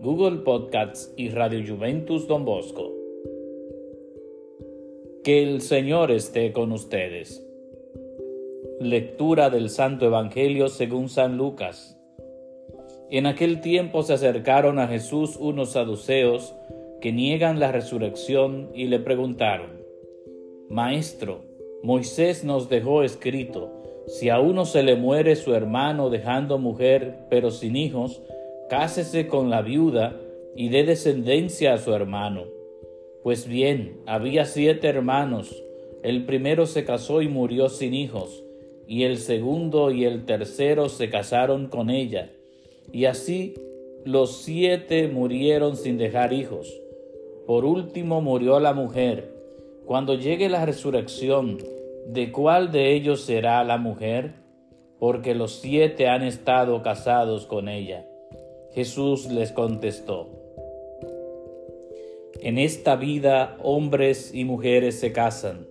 Google Podcasts y Radio Juventus Don Bosco. Que el Señor esté con ustedes. Lectura del Santo Evangelio según San Lucas. En aquel tiempo se acercaron a Jesús unos saduceos que niegan la resurrección y le preguntaron, Maestro, Moisés nos dejó escrito, si a uno se le muere su hermano dejando mujer pero sin hijos, cásese con la viuda y dé descendencia a su hermano. Pues bien, había siete hermanos. El primero se casó y murió sin hijos, y el segundo y el tercero se casaron con ella. Y así los siete murieron sin dejar hijos. Por último murió la mujer. Cuando llegue la resurrección, ¿de cuál de ellos será la mujer? Porque los siete han estado casados con ella. Jesús les contestó, en esta vida hombres y mujeres se casan,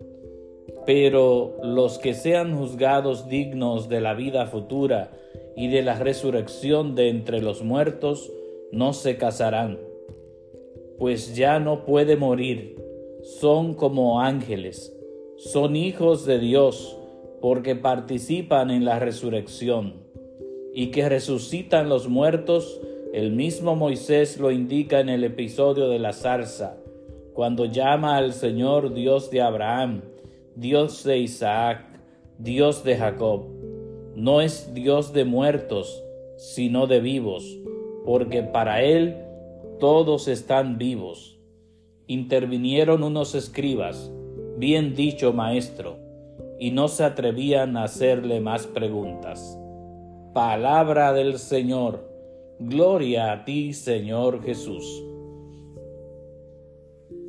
pero los que sean juzgados dignos de la vida futura y de la resurrección de entre los muertos, no se casarán, pues ya no puede morir, son como ángeles, son hijos de Dios, porque participan en la resurrección, y que resucitan los muertos, el mismo Moisés lo indica en el episodio de la zarza, cuando llama al Señor Dios de Abraham, Dios de Isaac, Dios de Jacob. No es Dios de muertos, sino de vivos, porque para Él todos están vivos. Intervinieron unos escribas, bien dicho maestro, y no se atrevían a hacerle más preguntas. Palabra del Señor Gloria a ti, Señor Jesús.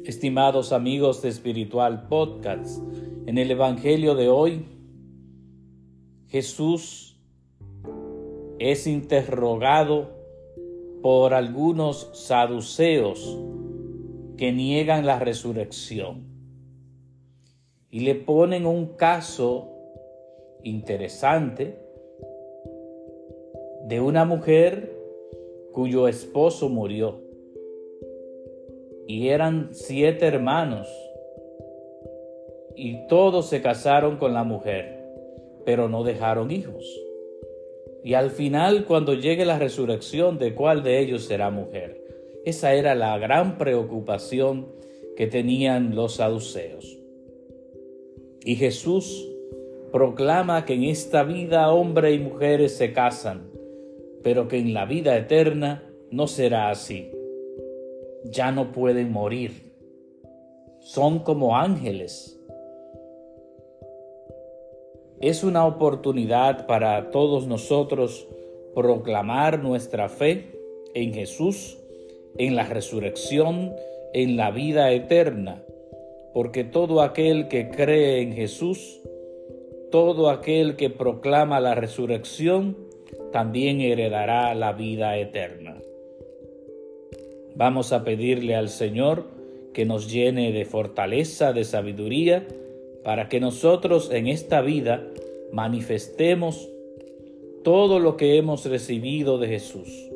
Estimados amigos de Espiritual Podcast, en el Evangelio de hoy, Jesús es interrogado por algunos saduceos que niegan la resurrección y le ponen un caso interesante de una mujer cuyo esposo murió. Y eran siete hermanos. Y todos se casaron con la mujer, pero no dejaron hijos. Y al final, cuando llegue la resurrección, ¿de cuál de ellos será mujer? Esa era la gran preocupación que tenían los saduceos. Y Jesús proclama que en esta vida hombre y mujeres se casan, pero que en la vida eterna no será así. Ya no pueden morir. Son como ángeles. Es una oportunidad para todos nosotros proclamar nuestra fe en Jesús, en la resurrección, en la vida eterna, porque todo aquel que cree en Jesús, todo aquel que proclama la resurrección, también heredará la vida eterna. Vamos a pedirle al Señor que nos llene de fortaleza, de sabiduría, para que nosotros en esta vida manifestemos todo lo que hemos recibido de Jesús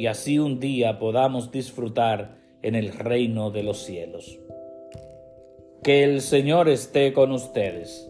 y así un día podamos disfrutar en el reino de los cielos. Que el Señor esté con ustedes